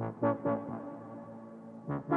Mm-hmm.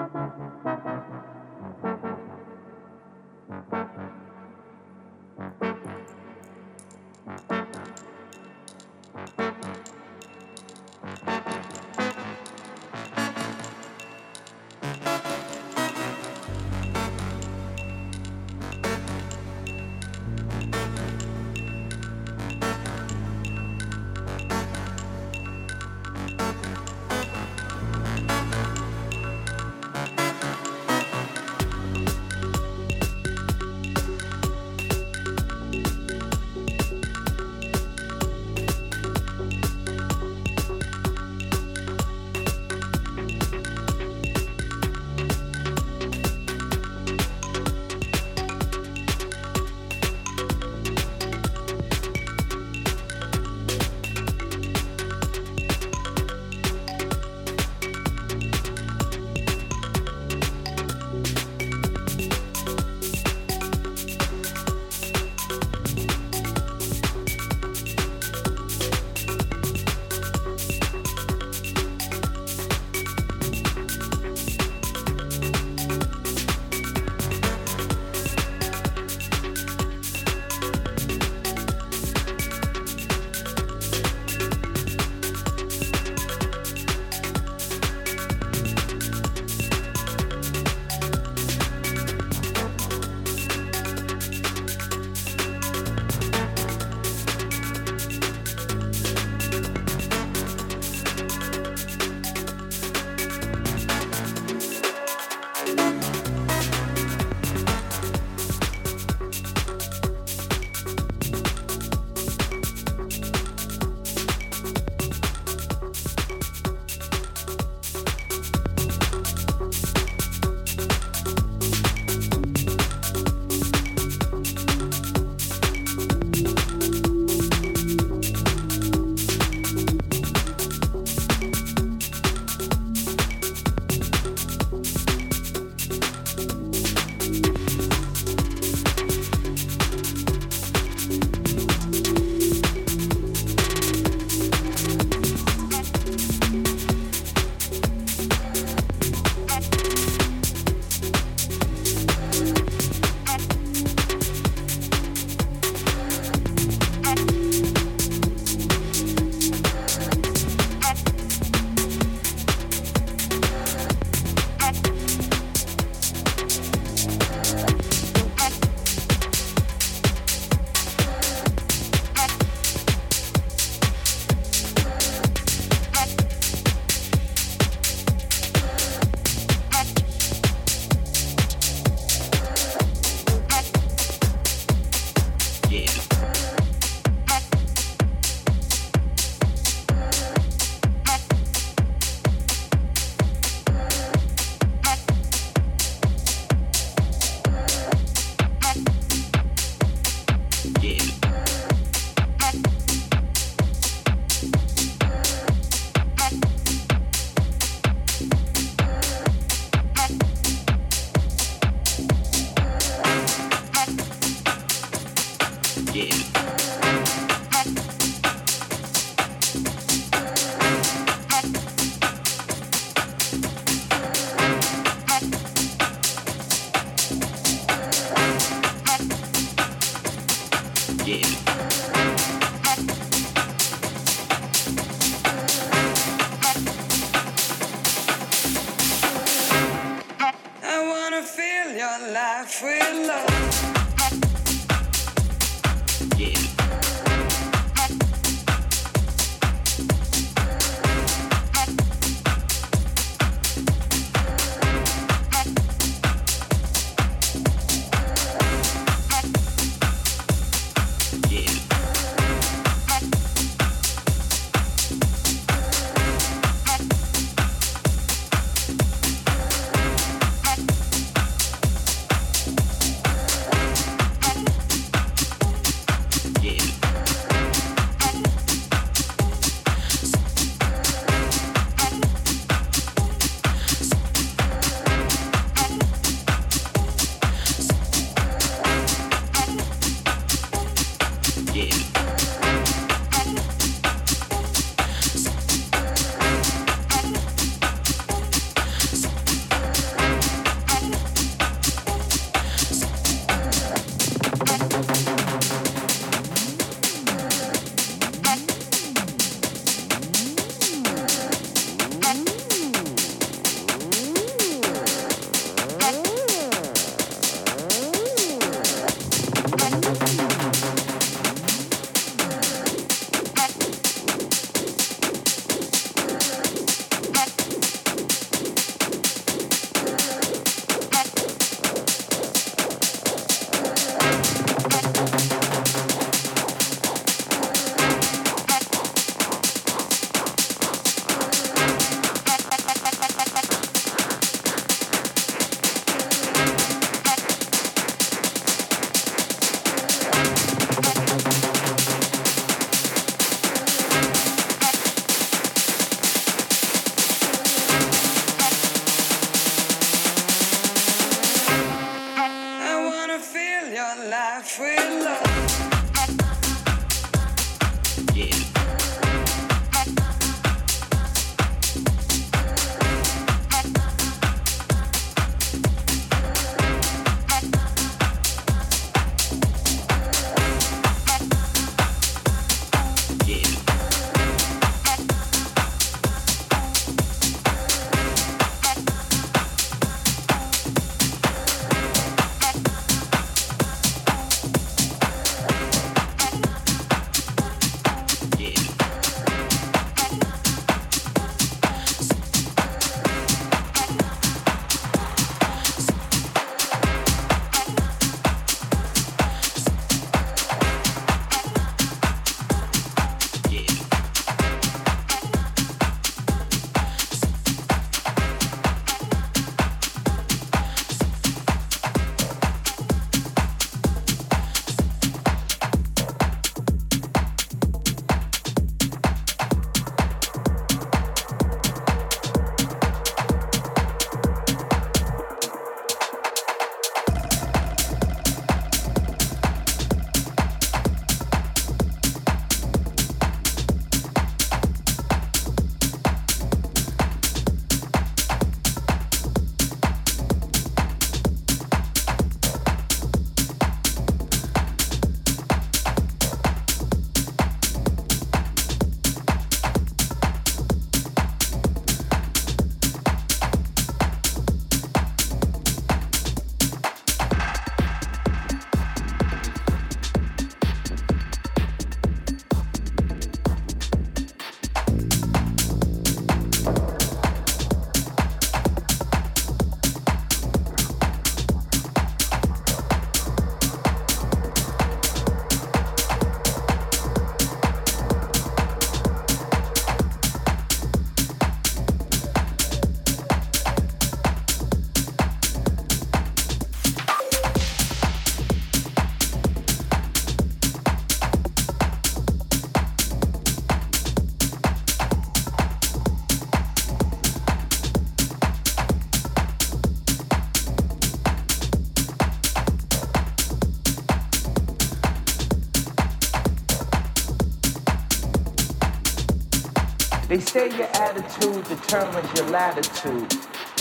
Say your attitude determines your latitude.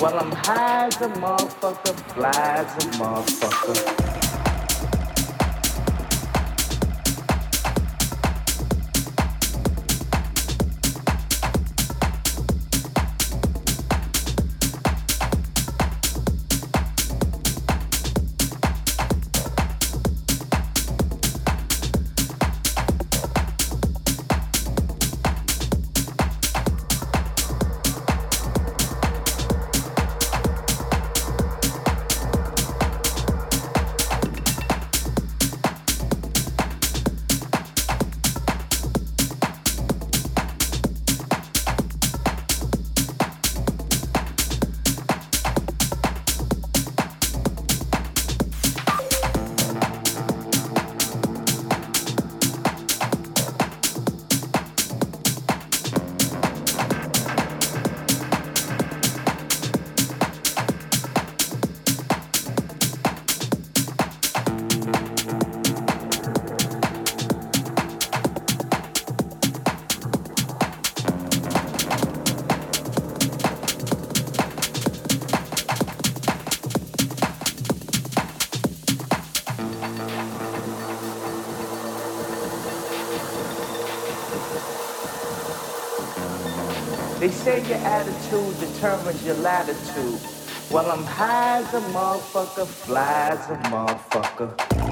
Well, I'm high as a motherfucker, fly as a motherfucker. Determines your latitude. Well, I'm high as a motherfucker, fly as a motherfucker.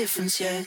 Difference yet.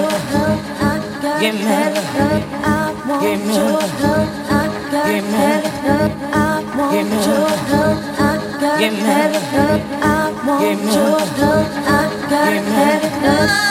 Give me love. I want Give your love. I got Give. I want Give your love. I got Give. I want your love. I got Give me love.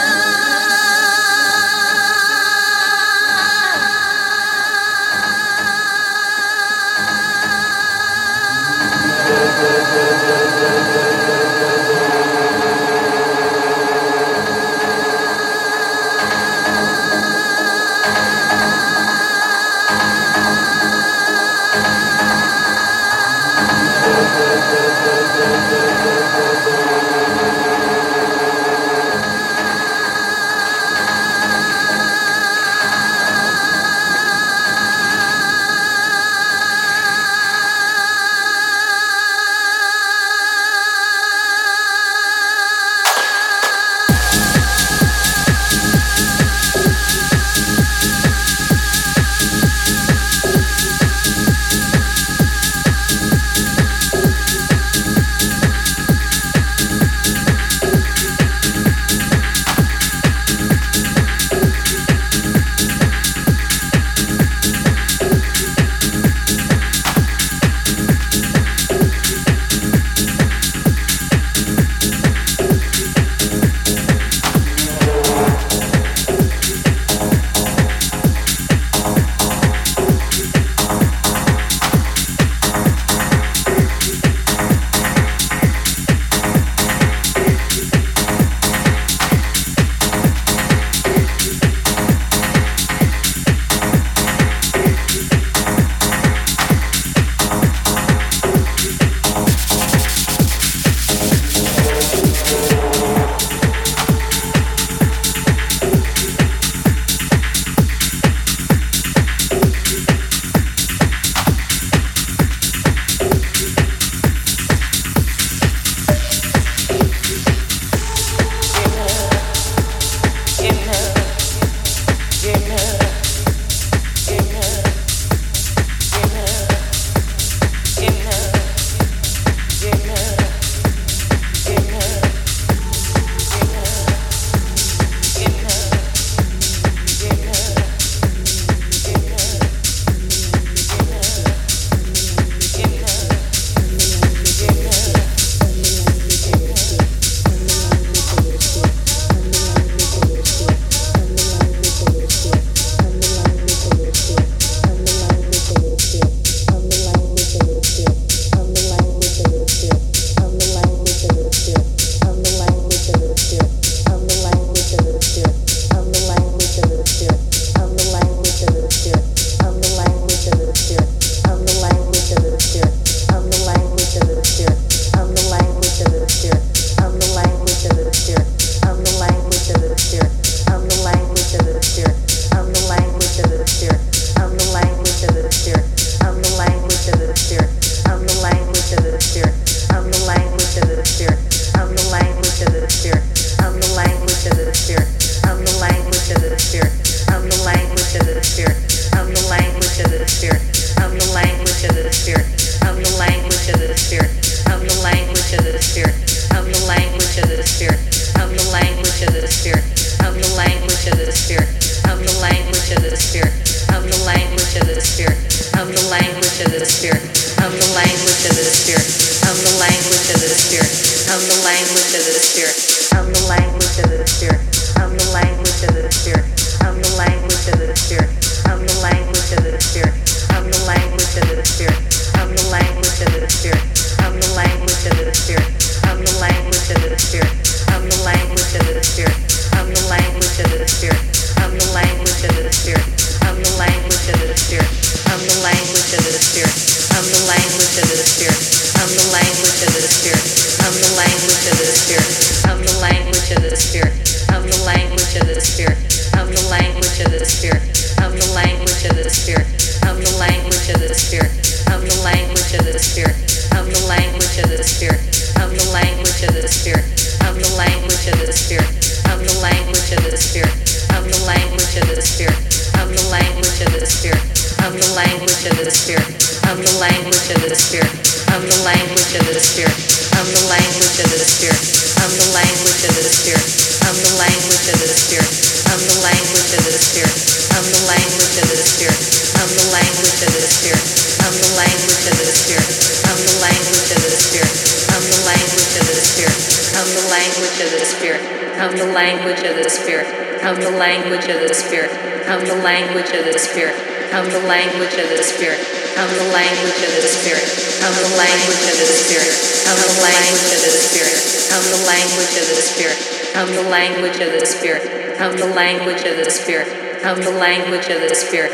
the language of the Spirit, of the language of the Spirit.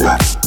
What?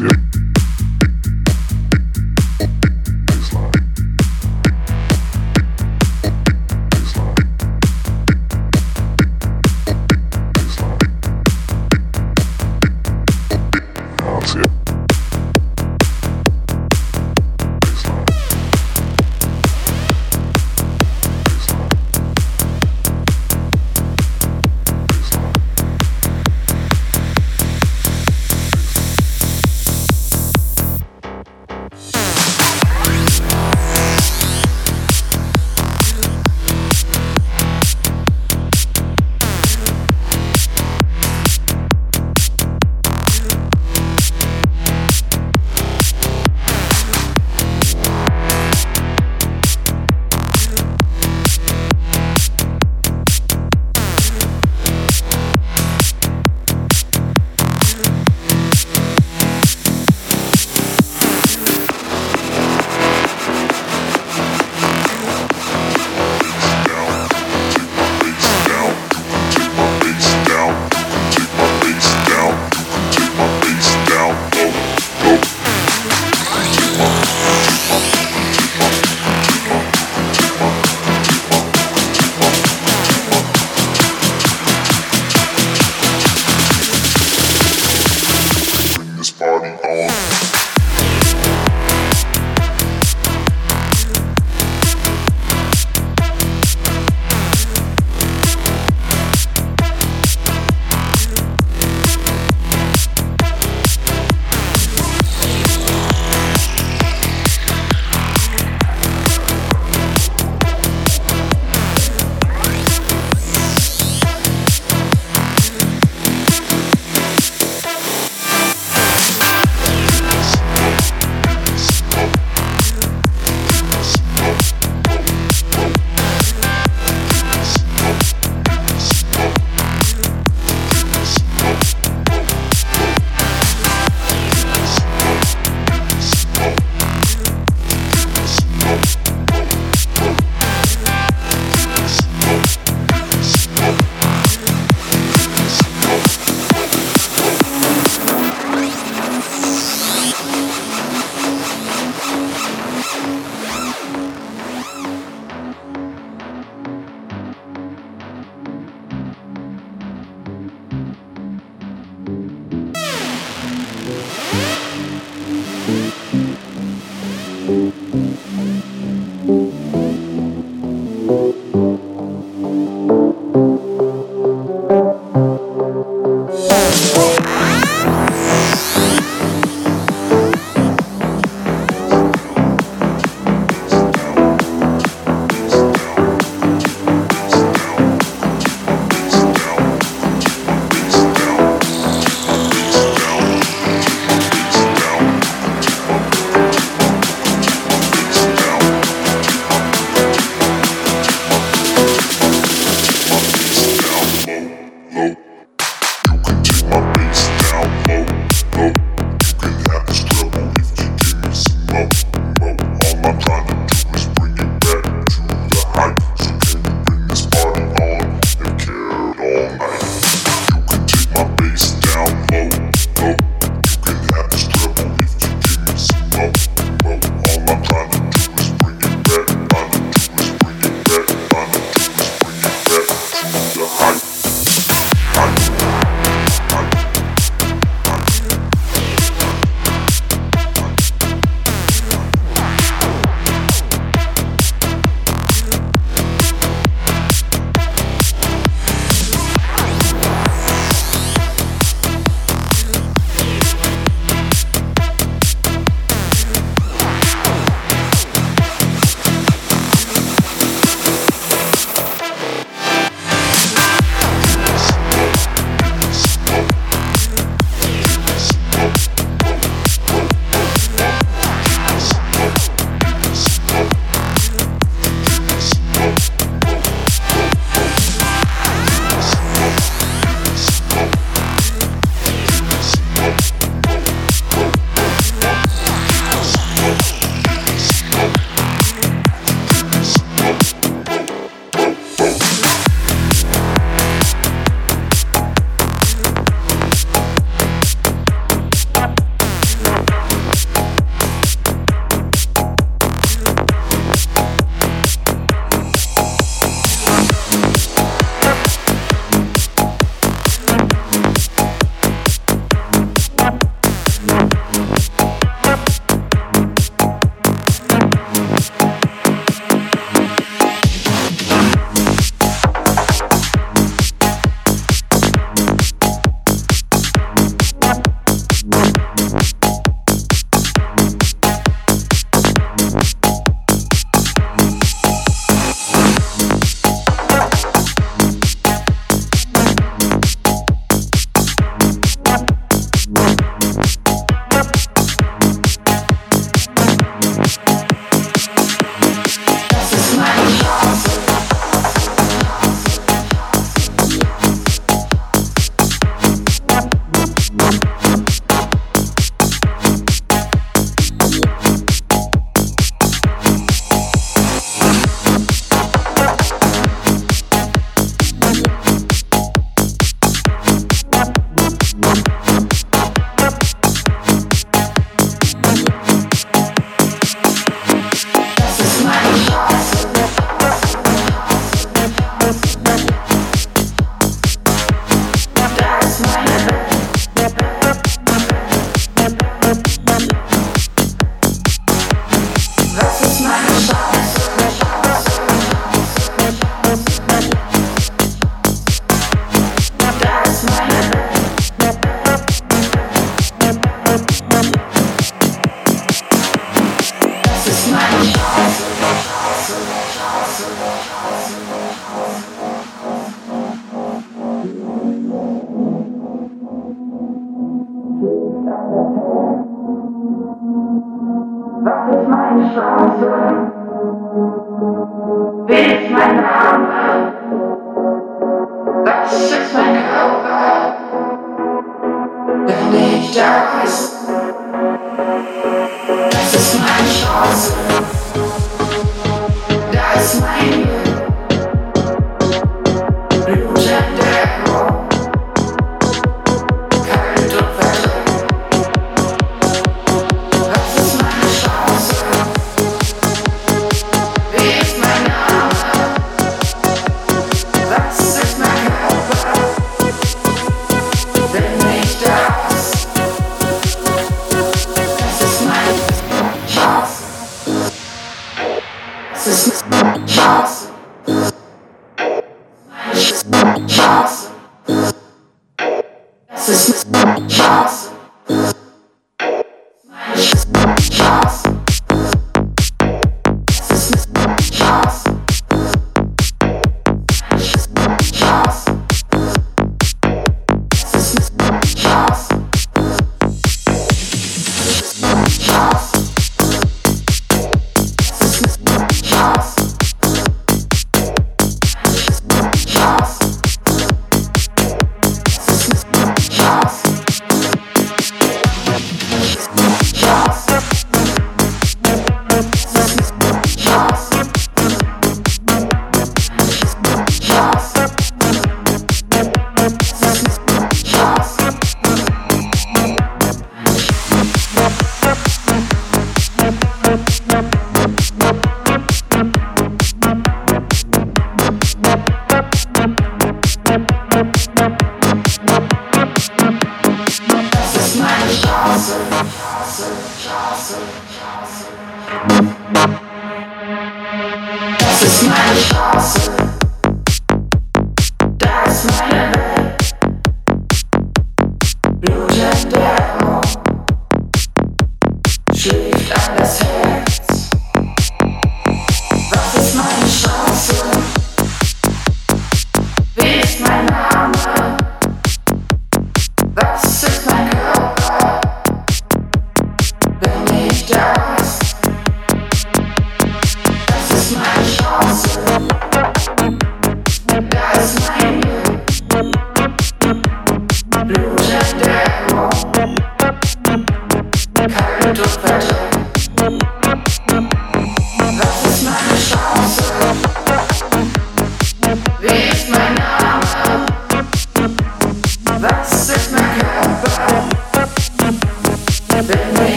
Yeah.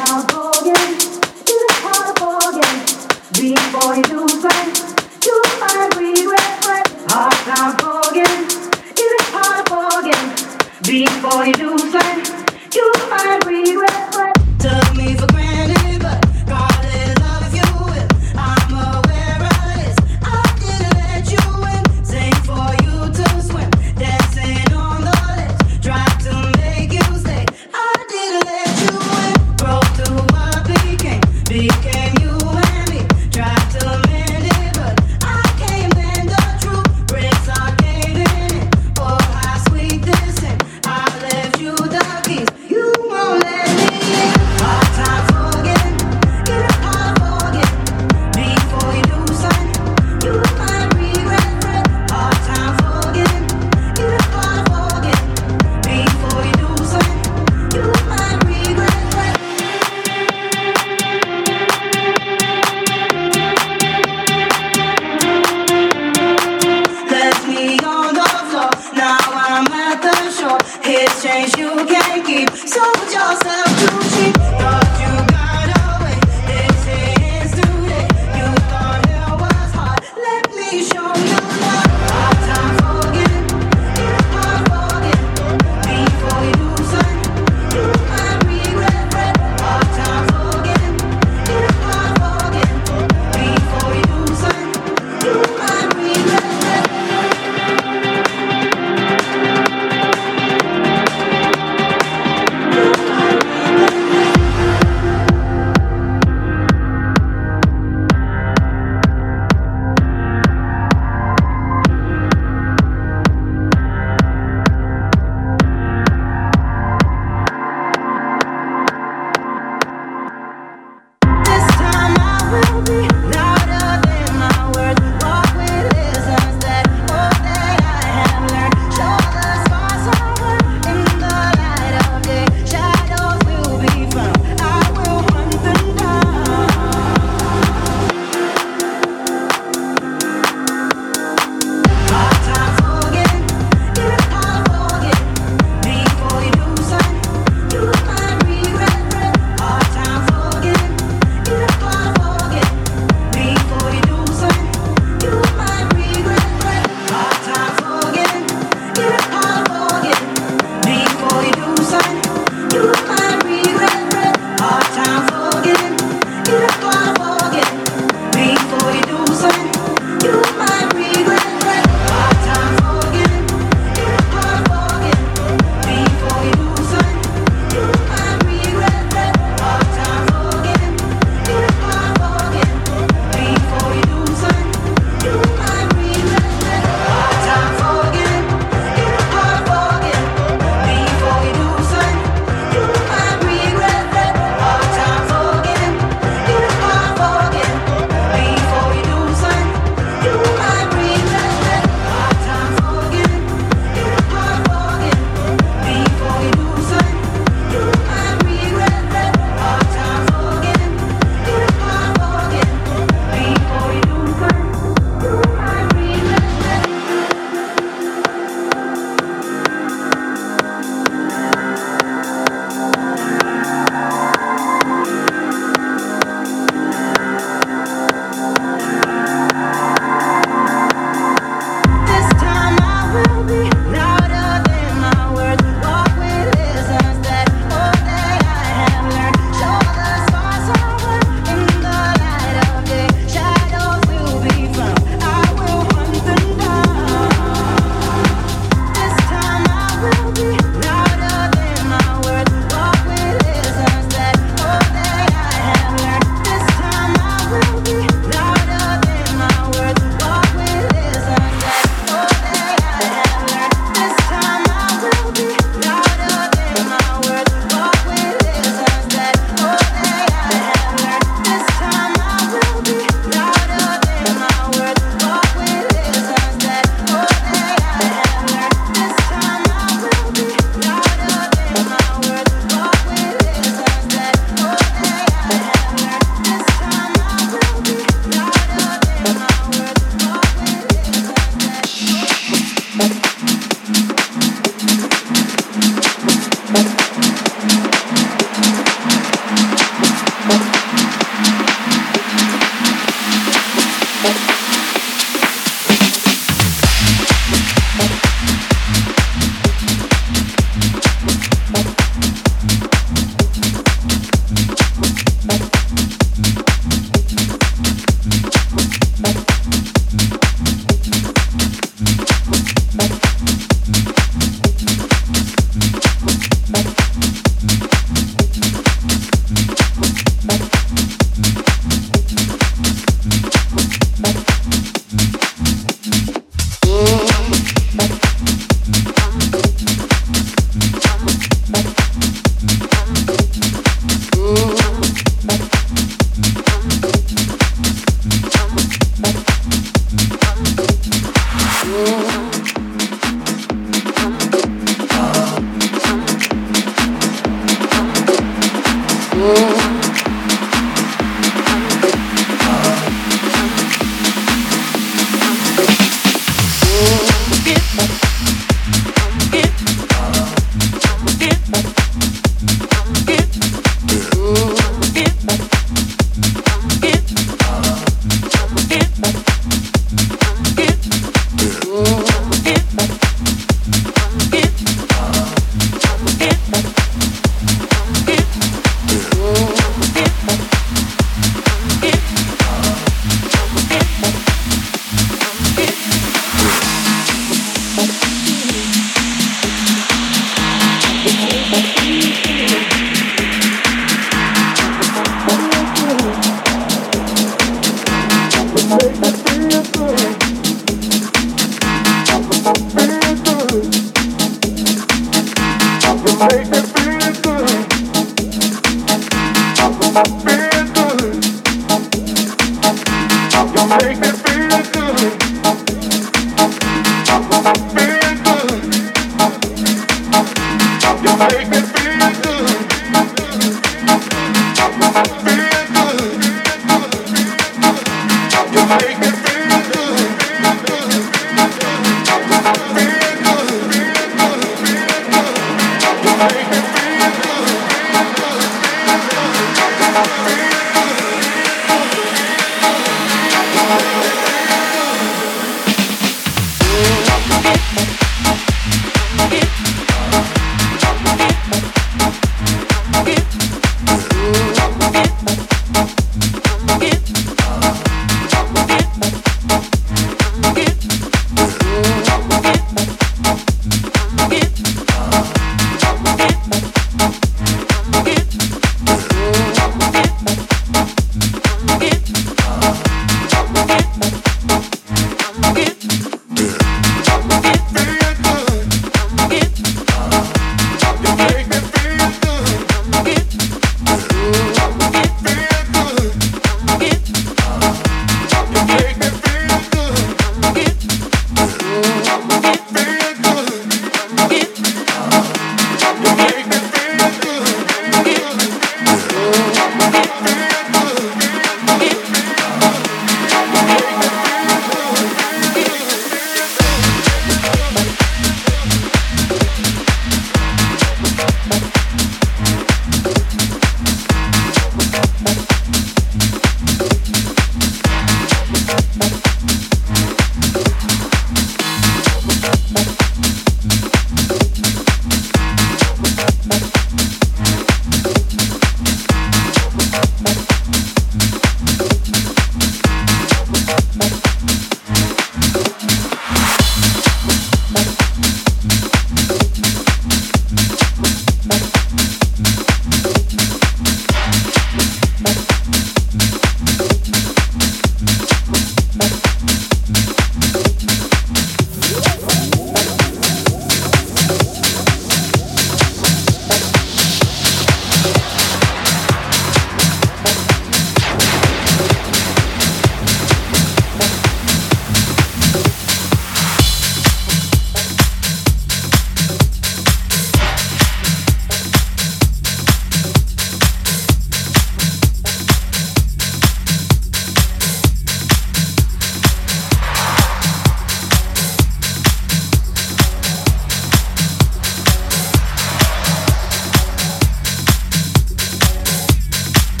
It's not a bargain. Before you do